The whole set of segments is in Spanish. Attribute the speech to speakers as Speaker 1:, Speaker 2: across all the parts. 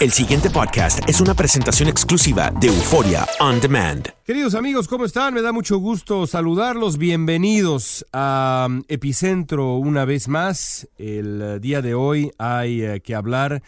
Speaker 1: El siguiente podcast es una presentación exclusiva de Euforia On Demand.
Speaker 2: Queridos amigos, ¿cómo están? Me da mucho gusto saludarlos. Bienvenidos a um, Epicentro una vez más. El uh, día de hoy hay uh, que hablar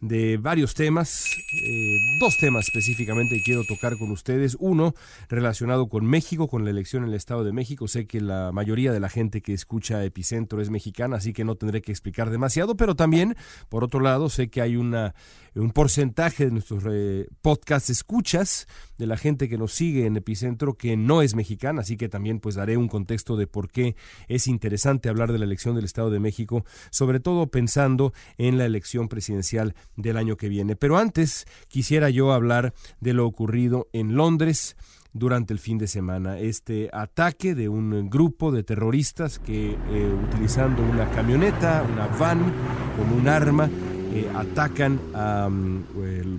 Speaker 2: de varios temas, eh, dos temas específicamente quiero tocar con ustedes. Uno relacionado con México, con la elección en el Estado de México. Sé que la mayoría de la gente que escucha Epicentro es mexicana, así que no tendré que explicar demasiado, pero también, por otro lado, sé que hay una, un porcentaje de nuestros eh, podcasts escuchas de la gente que nos sigue en Epicentro que no es mexicana, así que también pues daré un contexto de por qué es interesante hablar de la elección del Estado de México, sobre todo pensando en la elección presidencial del año que viene. Pero antes quisiera yo hablar de lo ocurrido en Londres durante el fin de semana. Este ataque de un grupo de terroristas que eh, utilizando una camioneta, una van con un arma, eh, atacan a um,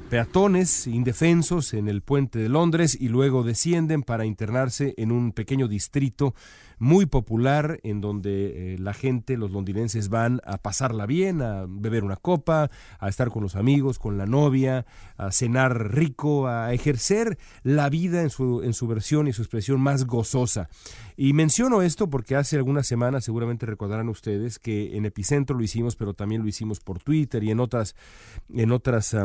Speaker 2: peatones indefensos en el puente de Londres y luego descienden para internarse en un pequeño distrito muy popular en donde eh, la gente, los londinenses van a pasarla bien, a beber una copa, a estar con los amigos, con la novia, a cenar rico, a ejercer la vida en su, en su versión y su expresión más gozosa. Y menciono esto porque hace algunas semanas, seguramente recordarán ustedes, que en Epicentro lo hicimos, pero también lo hicimos por Twitter y en otras, en otras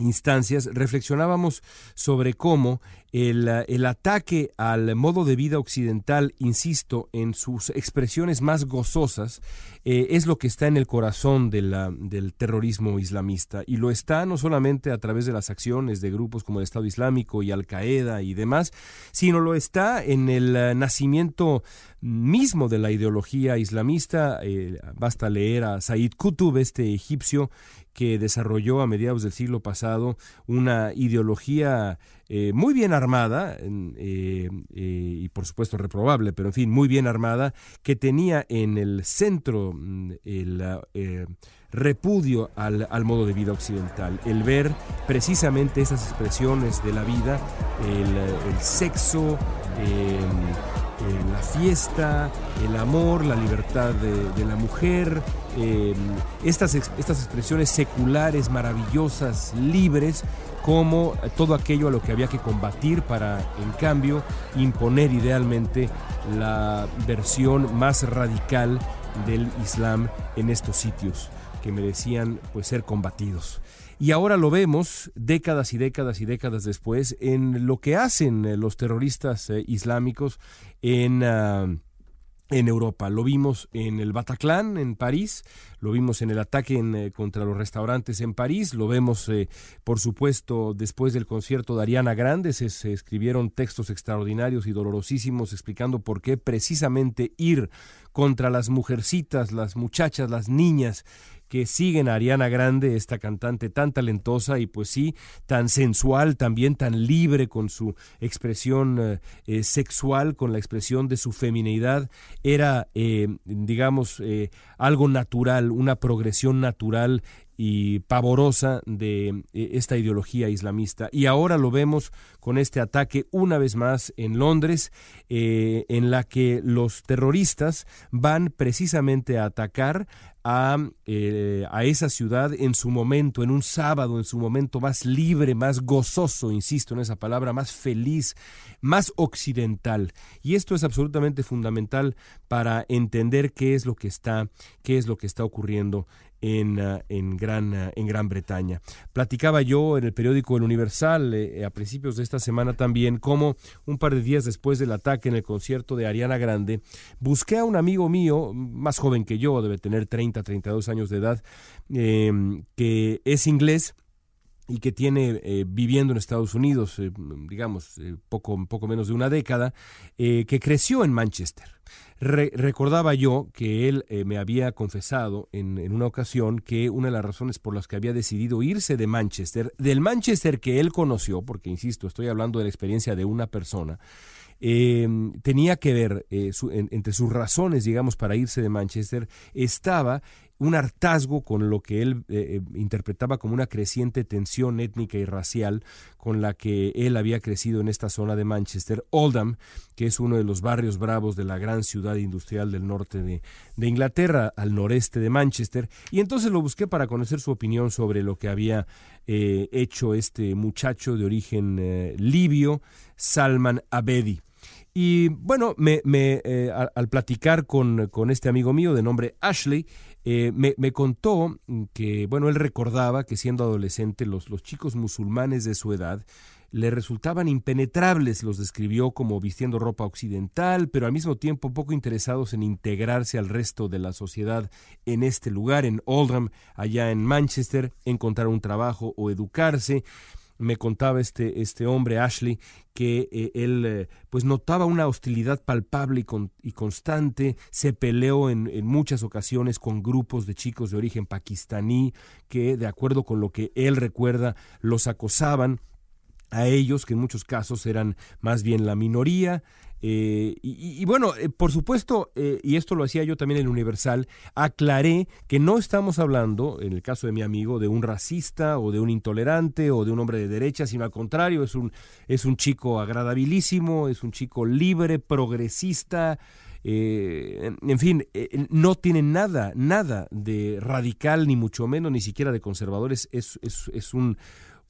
Speaker 2: instancias, reflexionábamos sobre cómo el, el, ataque al modo de vida occidental, insisto, en sus expresiones más gozosas, eh, es lo que está en el corazón del terrorismo islamista. Y lo está no solamente a través de las acciones de grupos como el Estado Islámico y Al Qaeda y demás, sino lo está en el eh, nacimiento mismo de la ideología islamista. Eh, basta leer a Said Qutb, este egipcio, que desarrolló a mediados del siglo pasado una ideología eh, muy bien armada, eh, eh, y por supuesto reprobable, pero en fin, muy bien armada, que tenía en el centro mm, el repudio al, al, modo de vida occidental, el ver precisamente esas expresiones de la vida, el, el sexo, la fiesta, el amor, la libertad de, la mujer, estas, estas expresiones seculares, maravillosas, libres, como todo aquello a lo que había que combatir para, en cambio, imponer idealmente la versión más radical del Islam en estos sitios que merecían pues ser combatidos. Y ahora lo vemos décadas y décadas y décadas después en lo que hacen los terroristas eh, islámicos en ah, en Europa. Lo vimos en el Bataclan, en París, lo vimos en el ataque eh, contra los restaurantes en París, lo vemos, eh, por supuesto, después del concierto de Ariana Grande, se, se, escribieron textos extraordinarios y dolorosísimos explicando por qué precisamente ir contra las mujercitas, las muchachas, las niñas que siguen a Ariana Grande, esta cantante tan talentosa y pues sí, tan sensual, también tan libre con su expresión eh, eh, sexual, con la expresión de su femineidad, era, eh, digamos, algo natural, una progresión natural y pavorosa de esta ideología islamista. Y ahora lo vemos con este ataque una vez más en Londres, en la que los terroristas van precisamente a atacar a, eh, a, esa ciudad en su momento, en un sábado, en su momento más libre, más gozoso, insisto en esa palabra, más feliz, más occidental. Y esto es absolutamente fundamental para entender qué es lo que está, qué es lo que está ocurriendo en, ah, en, Gran, ah, en Gran Bretaña. Platicaba yo en el periódico El Universal eh, a principios de esta semana también cómo un par de días después del ataque en el concierto de Ariana Grande, busqué a un amigo mío, más joven que yo, debe tener 30, 32 años de edad, em, que es inglés y que tiene eh, viviendo en Estados Unidos, eh, digamos, poco, poco menos de una década, que creció en Manchester. Recordaba yo que él eh, me había confesado en, una ocasión que una de las razones por las que había decidido irse de Manchester, del Manchester que él conoció, porque insisto, estoy hablando de la experiencia de una persona, eh, tenía que ver eh, entre sus razones, digamos, para irse de Manchester, estaba un hartazgo con lo que él eh, interpretaba como una creciente tensión étnica y racial con la que él había crecido en esta zona de Manchester, Oldham, que es uno de los barrios bravos de la gran ciudad industrial del norte de, Inglaterra, al noreste de Manchester, y entonces lo busqué para conocer su opinión sobre lo que había hecho este muchacho de origen libio, Salman Abedi. Y bueno, me, eh, al, platicar con, con, este amigo mío de nombre Ashley, eh, me, me, contó que, bueno, él recordaba que siendo adolescente los, los chicos musulmanes de su edad le resultaban impenetrables, los describió como vistiendo ropa occidental, pero al mismo tiempo poco interesados en integrarse al resto de la sociedad en este lugar, en Oldham, allá en Manchester, encontrar un trabajo o educarse me contaba este, este hombre, Ashley, que eh, él eh, pues notaba una hostilidad palpable y, y constante, se peleó en, en, muchas ocasiones con grupos de chicos de origen pakistaní que, de acuerdo con lo que él recuerda, los acosaban. A ellos, que en muchos casos eran más bien la minoría, eh, y, bueno, eh, por supuesto, eh, y esto lo hacía yo también en Universal, aclaré que no estamos hablando, en el caso de mi amigo, de un racista o de un intolerante o de un hombre de derecha, sino al contrario, es un, es un chico agradabilísimo, es un chico libre, progresista. en fin, no tiene nada, nada de radical, ni mucho menos, ni siquiera de conservadores. es, es un,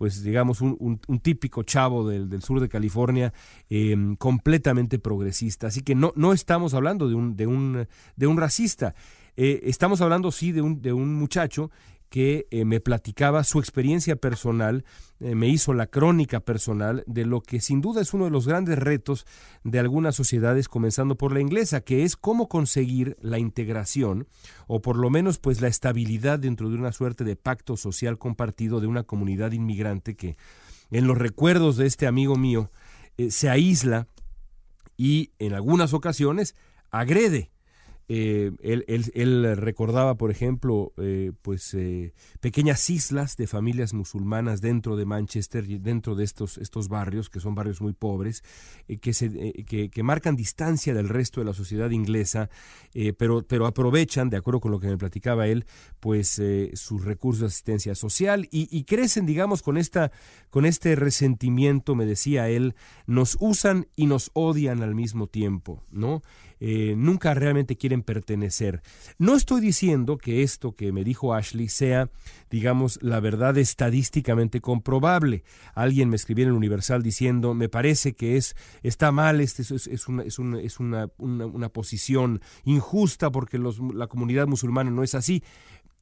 Speaker 2: pues digamos, un, típico chavo del, sur de California, em, completamente progresista. Así que no, no estamos hablando de un, de un, de un racista, eh, estamos hablando sí de un, de un muchacho que eh, me platicaba su experiencia personal, eh, me hizo la crónica personal de lo que sin duda es uno de los grandes retos de algunas sociedades, comenzando por la inglesa, que es cómo conseguir la integración o por lo menos pues la estabilidad dentro de una suerte de pacto social compartido de una comunidad inmigrante que en los recuerdos de este amigo mío eh, se aísla y en algunas ocasiones agrede eh, él, recordaba, por ejemplo, eh, pues eh, pequeñas islas de familias musulmanas dentro de Manchester, dentro de estos, estos barrios, que son barrios muy pobres, que, se, que, marcan distancia del resto de la sociedad inglesa, pero, pero aprovechan, de acuerdo con lo que me platicaba él, pues sus recursos de asistencia social y, y, crecen, digamos, con, esta, con este resentimiento, me decía él, nos usan y nos odian al mismo tiempo, ¿no? Eh, nunca realmente quieren pertenecer. No estoy diciendo que esto que me dijo Ashley sea, digamos, la verdad estadísticamente comprobable. Alguien me escribió en el Universal diciendo, me parece que es, está mal, este es, es, una, es, una, es una, una, posición injusta porque los, la comunidad musulmana no es así.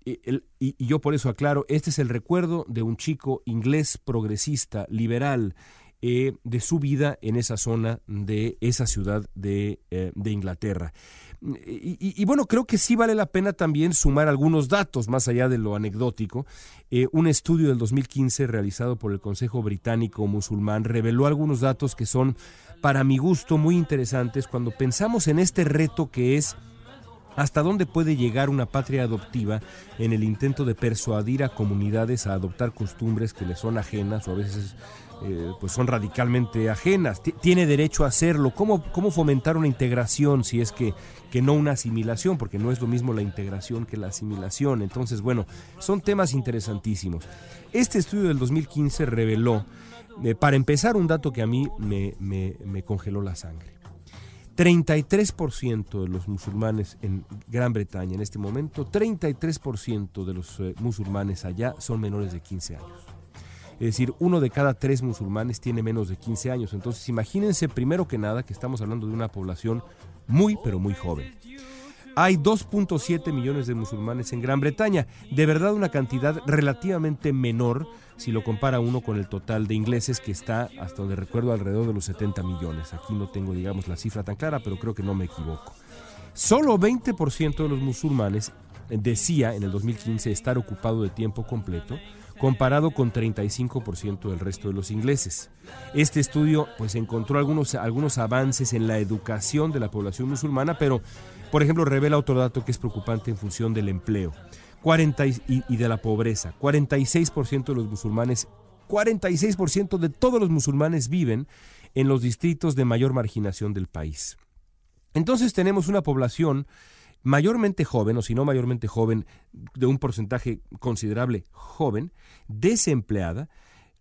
Speaker 2: Y, y, yo por eso aclaro, este es el recuerdo de un chico inglés progresista, liberal, eh, de su vida en esa zona de esa ciudad de, eh, Inglaterra. Y, bueno, creo que sí vale la pena también sumar algunos datos más allá de lo anecdótico. Eh, un estudio del 2015 realizado por el Consejo Británico Musulmán reveló algunos datos que son, para mi gusto, muy interesantes cuando pensamos en este reto que es ¿Hasta dónde puede llegar una patria adoptiva en el intento de persuadir a comunidades a adoptar costumbres que les son ajenas o a veces eh, pues son radicalmente ajenas? ¿Tiene derecho a hacerlo? ¿Cómo, ¿Cómo fomentar una integración si es que, que no una asimilación? Porque no es lo mismo la integración que la asimilación. Entonces, bueno, son temas interesantísimos. Este estudio del 2015 reveló, eh, para empezar, un dato que a mí me, me, me congeló la sangre. 33% de los musulmanes en Gran Bretaña en este momento, 33% de los eh, musulmanes allá son menores de 15 años. Es decir, uno de cada tres musulmanes tiene menos de 15 años. Entonces, imagínense primero que nada que estamos hablando de una población muy, pero muy joven. Hay 2.7 millones de musulmanes en Gran Bretaña, de verdad una cantidad relativamente menor si lo compara uno con el total de ingleses que está, hasta donde recuerdo, alrededor de los 70 millones. Aquí no tengo, digamos, la cifra tan clara, pero creo que no me equivoco. Solo 20% de los musulmanes decía en el 2015 estar ocupado de tiempo completo, comparado con 35% del resto de los ingleses. Este estudio pues encontró algunos, algunos avances en la educación de la población musulmana, pero por ejemplo revela otro dato que es preocupante en función del empleo 40 y, de la pobreza. 46% de los musulmanes, 46% de todos los musulmanes viven en los distritos de mayor marginación del país. Entonces tenemos una población mayormente joven, o si no mayormente joven, de un porcentaje considerable joven, desempleada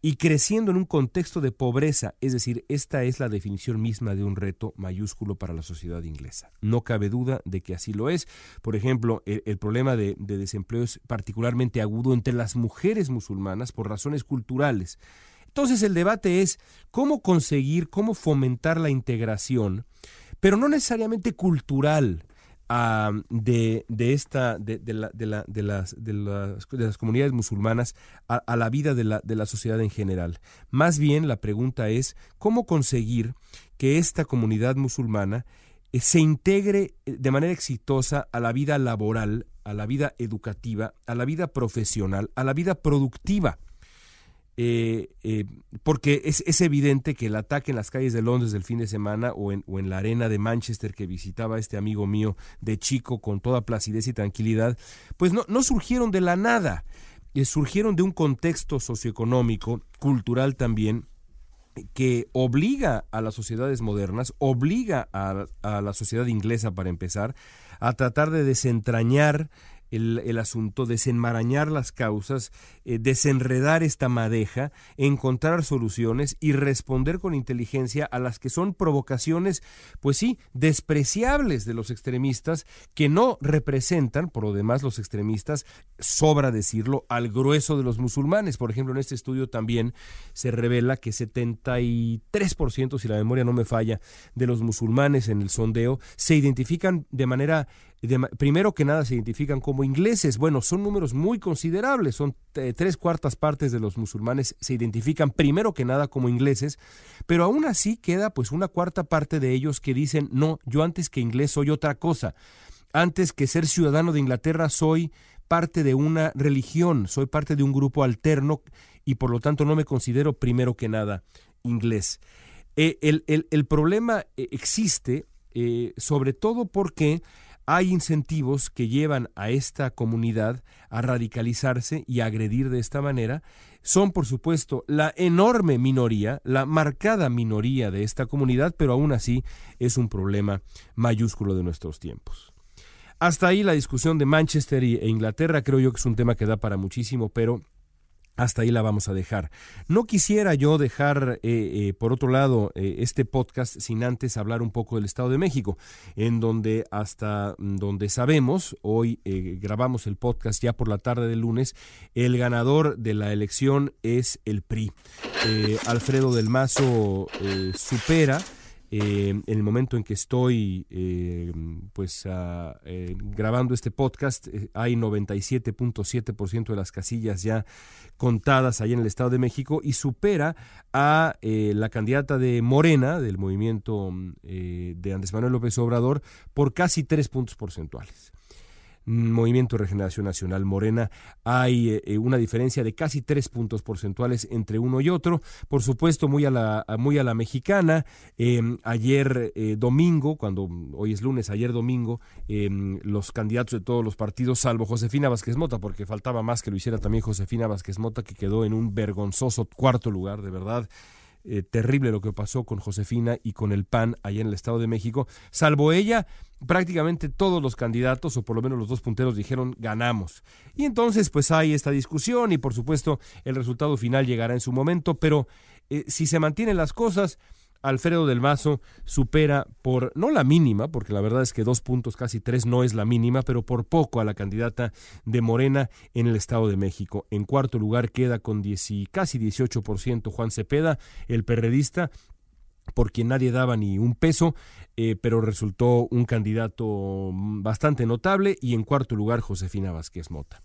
Speaker 2: y creciendo en un contexto de pobreza. Es decir, esta es la definición misma de un reto mayúsculo para la sociedad inglesa. No cabe duda de que así lo es. Por ejemplo, el, problema de, de desempleo es particularmente agudo entre las mujeres musulmanas por razones culturales. Entonces el debate es cómo conseguir, cómo fomentar la integración, pero no necesariamente cultural, de, de, esta de, de, la, de, la, de, las, de, las, de las comunidades musulmanas a, a, la vida de la, de la sociedad en general. Más bien la pregunta es cómo conseguir que esta comunidad musulmana eh, se integre eh, de manera exitosa a la vida laboral, a la vida educativa, a la vida profesional, a la vida productiva. Eh, eh, porque es, es, evidente que el ataque en las calles de Londres del fin de semana o en, o en, la arena de Manchester que visitaba este amigo mío de chico con toda placidez y tranquilidad, pues no, no surgieron de la nada, eh, surgieron de un contexto socioeconómico, cultural también, que obliga a las sociedades modernas, obliga a, a la sociedad inglesa para empezar, a tratar de desentrañar el, el, asunto, desenmarañar las causas, eh, desenredar esta madeja, encontrar soluciones y responder con inteligencia a las que son provocaciones, pues sí, despreciables de los extremistas, que no representan, por lo demás, los extremistas, sobra decirlo, al grueso de los musulmanes. Por ejemplo, en este estudio también se revela que 73%, si la memoria no me falla, de los musulmanes en el sondeo se identifican de manera primero que nada se identifican como ingleses. Bueno, son números muy considerables, son eh, tres cuartas partes de los musulmanes se identifican primero que nada como ingleses, pero aún así queda pues una cuarta parte de ellos que dicen, no, yo antes que inglés soy otra cosa, antes que ser ciudadano de Inglaterra soy parte de una religión, soy parte de un grupo alterno y por lo tanto no me considero primero que nada inglés. Eh, el, el, el, problema eh, existe sobre todo porque hay incentivos que llevan a esta comunidad a radicalizarse y a agredir de esta manera. Son, por supuesto, la enorme minoría, la marcada minoría de esta comunidad, pero aún así es un problema mayúsculo de nuestros tiempos. Hasta ahí la discusión de Manchester e Inglaterra, creo yo que es un tema que da para muchísimo, pero hasta ahí la vamos a dejar. No quisiera yo dejar, eh, eh, por otro lado, eh, este podcast sin antes hablar un poco del Estado de México, en donde hasta donde sabemos, hoy grabamos el podcast ya por la tarde del lunes, el ganador de la elección es el PRI. Alfredo del Mazo supera eh, en el momento en que estoy eh, pues uh, eh, grabando este podcast eh, hay 97.7% de las casillas ya contadas allá en el Estado de México y supera a eh, la candidata de Morena del movimiento de Andrés Manuel López Obrador por casi tres puntos porcentuales. Movimiento de Regeneración Nacional Morena hay eh, eh, una diferencia de casi tres puntos porcentuales entre uno y otro. Por supuesto, muy a la, muy a la mexicana. Em, ayer domingo, cuando hoy es lunes, ayer domingo, em, los candidatos de todos los partidos, salvo Josefina Vázquez Mota, porque faltaba más que lo hiciera también Josefina Vázquez Mota, que quedó en un vergonzoso cuarto lugar, de verdad. Eh, terrible lo que pasó con Josefina y con el PAN allá en el Estado de México. Salvo ella, prácticamente todos los candidatos, o por lo menos los dos punteros, dijeron ganamos. Y entonces pues hay esta discusión y por supuesto el resultado final llegará en su momento, pero eh, si se mantienen las cosas, Alfredo del Mazo supera por, no la mínima, porque la verdad es que dos puntos, casi tres, no es la mínima, pero por poco a la candidata de Morena en el Estado de México. En cuarto lugar queda con casi 18% Juan Cepeda, el perredista, por quien nadie daba ni un peso, eh, pero resultó un candidato bastante notable, y en cuarto lugar Josefina Vázquez Mota.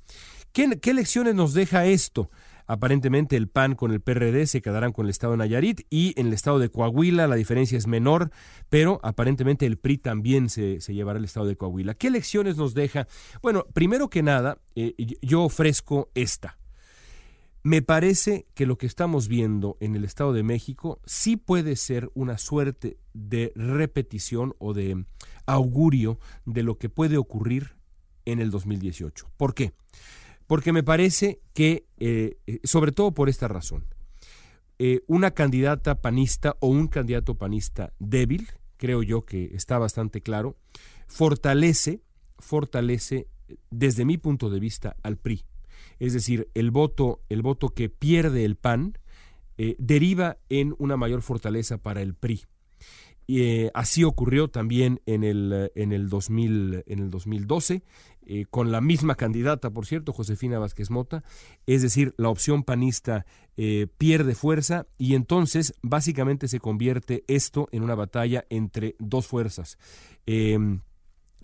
Speaker 2: ¿Qué, qué lecciones nos deja esto? Aparentemente el PAN con el PRD se quedarán con el estado de Nayarit y en el estado de Coahuila la diferencia es menor, pero aparentemente el PRI también se, llevará el estado de Coahuila. ¿Qué lecciones nos deja? Bueno, primero que nada, eh, yo ofrezco esta. Me parece que lo que estamos viendo en el Estado de México sí puede ser una suerte de repetición o de augurio de lo que puede ocurrir en el 2018. ¿Por qué? Porque me parece que, eh, eh, sobre todo por esta razón, eh, una candidata panista o un candidato panista débil, creo yo que está bastante claro, fortalece, fortalece desde mi punto de vista al PRI. Es decir, el voto, el voto que pierde el PAN deriva en una mayor fortaleza para el PRI. Y, así ocurrió también en el, en el, 2000, en el 2012. Eh, con la misma candidata, por cierto, Josefina Vázquez Mota, es decir, la opción panista eh, pierde fuerza y entonces básicamente se convierte esto en una batalla entre dos fuerzas.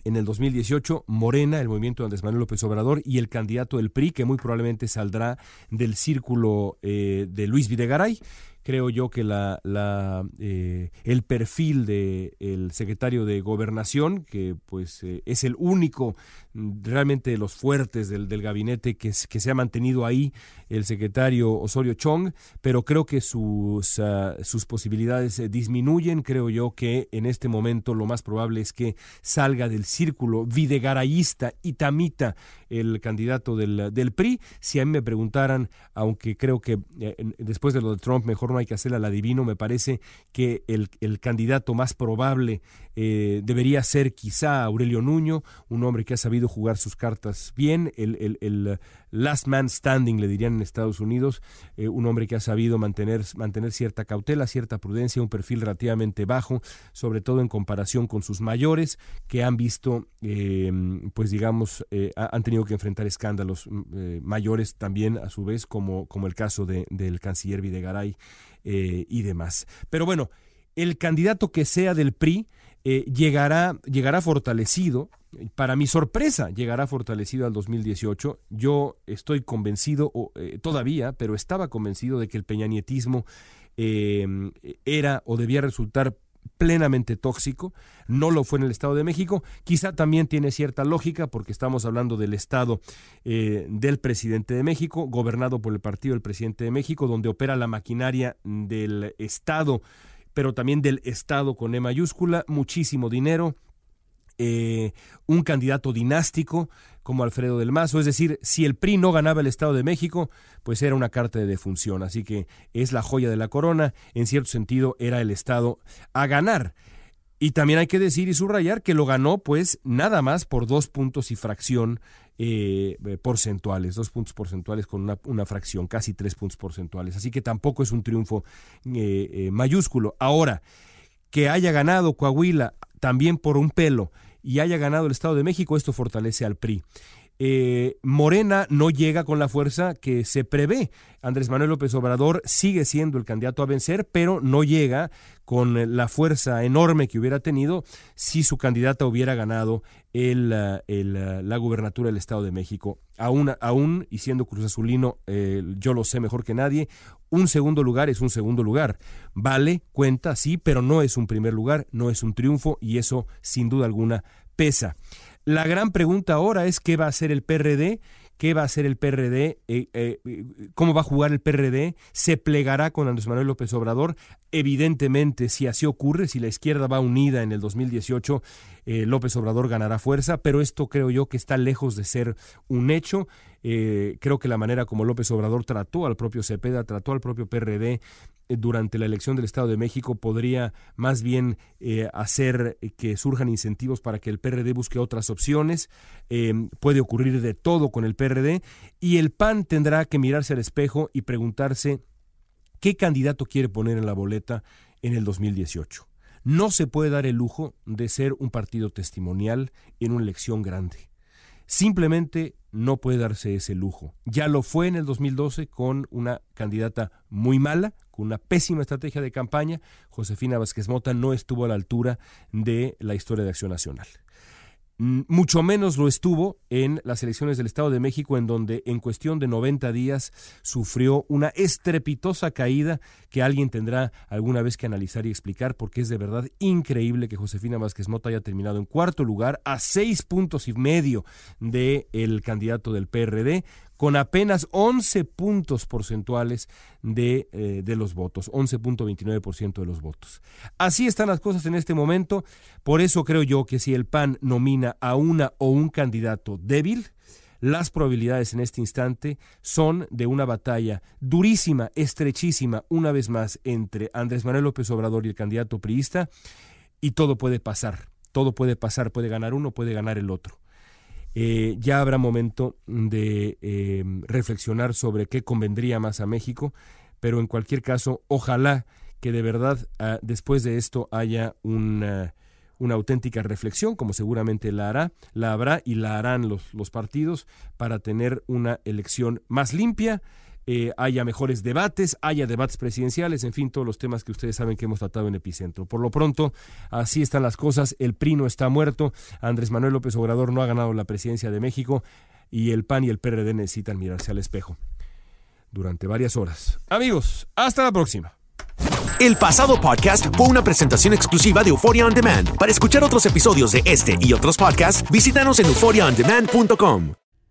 Speaker 2: En el 2018, Morena, el movimiento de Andrés Manuel López Obrador, y el candidato del PRI, que muy probablemente saldrá del círculo eh, de Luis Videgaray creo yo que la, la eh, el perfil del el secretario de gobernación, que pues eh, es el único mm, realmente de los fuertes del, del gabinete que, que, se ha mantenido ahí, el secretario Osorio Chong, pero creo que sus, ah, sus posibilidades eh, disminuyen. Creo yo que en este momento lo más probable es que salga del círculo videgarayista y tamita el candidato del, del PRI. Si a mí me preguntaran, aunque creo que después de lo de Trump mejor no hay que hacer al adivino, me parece que el, el candidato más probable eh, debería ser quizá Aurelio Nuño, un hombre que ha sabido jugar sus cartas bien, el, el, el last man standing, le dirían en Estados Unidos, eh, un hombre que ha sabido mantener, mantener cierta cautela, cierta prudencia, un perfil relativamente bajo, sobre todo en comparación con sus mayores, que han visto, eh, pues digamos, han tenido que enfrentar escándalos mayores también, a su vez, como, como el caso de, del canciller Videgaray eh, y demás. Pero bueno, el candidato que sea del PRI eh, llegará, llegará fortalecido. Para mi sorpresa, llegará fortalecido al 2018. Yo estoy convencido, eh, todavía, pero estaba convencido de que el peñanietismo era o debía resultar plenamente tóxico, no lo fue en el Estado de México, quizá también tiene cierta lógica porque estamos hablando del Estado eh, del presidente de México, gobernado por el partido del presidente de México, donde opera la maquinaria del Estado, pero también del Estado con E mayúscula, muchísimo dinero, eh, un candidato dinástico como Alfredo del Mazo. Es decir, si el PRI no ganaba el Estado de México, pues era una carta de defunción. Así que es la joya de la corona. En cierto sentido, era el Estado a ganar. Y también hay que decir y subrayar que lo ganó pues nada más por dos puntos y fracción eh, porcentuales, dos puntos porcentuales con una, fracción, casi tres puntos porcentuales. Así que tampoco es un triunfo eh, mayúsculo. Ahora, que haya ganado Coahuila también por un pelo y haya ganado el Estado de México, esto fortalece al PRI. Eh, Morena no llega con la fuerza que se prevé. Andrés Manuel López Obrador sigue siendo el candidato a vencer, pero no llega con la fuerza enorme que hubiera tenido si su candidata hubiera ganado el, la gubernatura del Estado de México. Aún, aún y siendo Cruz Azulino, eh, yo lo sé mejor que nadie, un segundo lugar es un segundo lugar. Vale, cuenta, sí, pero no es un primer lugar, no es un triunfo y eso sin duda alguna pesa. La gran pregunta ahora es qué va a hacer el PRD qué va a hacer el PRD, eh, eh, cómo va a jugar el PRD, se plegará con Andrés Manuel López Obrador. Evidentemente, si así ocurre, si la izquierda va unida en el 2018, eh, López Obrador ganará fuerza, pero esto creo yo que está lejos de ser un hecho. creo que la manera como López Obrador trató al propio Cepeda, trató al propio PRD durante la elección del Estado de México podría más bien hacer que surjan incentivos para que el PRD busque otras opciones. puede ocurrir de todo con el PRD y el PAN tendrá que mirarse al espejo y preguntarse qué candidato quiere poner en la boleta en el 2018. No se puede dar el lujo de ser un partido testimonial en una elección grande. Simplemente no puede darse ese lujo. Ya lo fue en el 2012 con una candidata muy mala, con una pésima estrategia de campaña. Josefina Vázquez Mota no estuvo a la altura de la historia de Acción Nacional. Mm, mucho menos lo estuvo en las elecciones del Estado de México, en donde en cuestión de 90 días sufrió una estrepitosa caída que alguien tendrá alguna vez que analizar y explicar, porque es de verdad increíble que Josefina Vázquez Mota haya terminado en cuarto lugar, a seis puntos y medio del el candidato del PRD, con apenas 11 puntos porcentuales de, eh, de los votos, 11.29% de los votos. Así están las cosas en este momento, por eso creo yo que si el PAN nomina a una o un candidato débil, las probabilidades en este instante son de una batalla durísima, estrechísima, una vez más, entre Andrés Manuel López Obrador y el candidato priista, y todo puede pasar, todo puede pasar, puede ganar uno, puede ganar el otro. Eh, ya habrá momento de eh, reflexionar sobre qué convendría más a México, pero en cualquier caso, ojalá que de verdad ah, después de esto haya una, auténtica reflexión, como seguramente la hará, la habrá y la harán los partidos para tener una elección más limpia, eh, haya mejores debates, haya debates presidenciales, en fin, todos los temas que ustedes saben que hemos tratado en Epicentro. Por lo pronto, así están las cosas, el PRI no está muerto, Andrés Manuel López Obrador no ha ganado la presidencia de México y el PAN y el PRD necesitan mirarse al espejo durante varias horas. Amigos, hasta la próxima.
Speaker 1: El pasado podcast fue una presentación exclusiva de Euphoria On Demand. Para escuchar otros episodios de este y otros podcasts, visítanos en euphoriaondemand.com.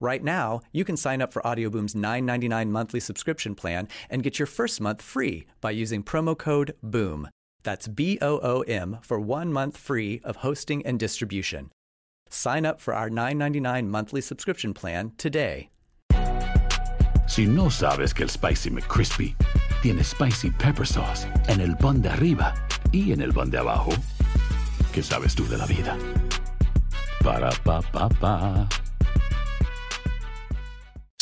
Speaker 3: Right now, you can sign up for Audioboom's $9.99 monthly subscription plan and get your first month free by using promo code BOOM. That's B O O M for one month free of hosting and distribution. Sign up for our $9.99 monthly subscription plan today.
Speaker 4: Si no sabes que el Spicy McCrispy tiene Spicy Pepper Sauce en el pan de arriba y en el pan de abajo, ¿qué sabes tú de la vida? Para, pa, pa, pa.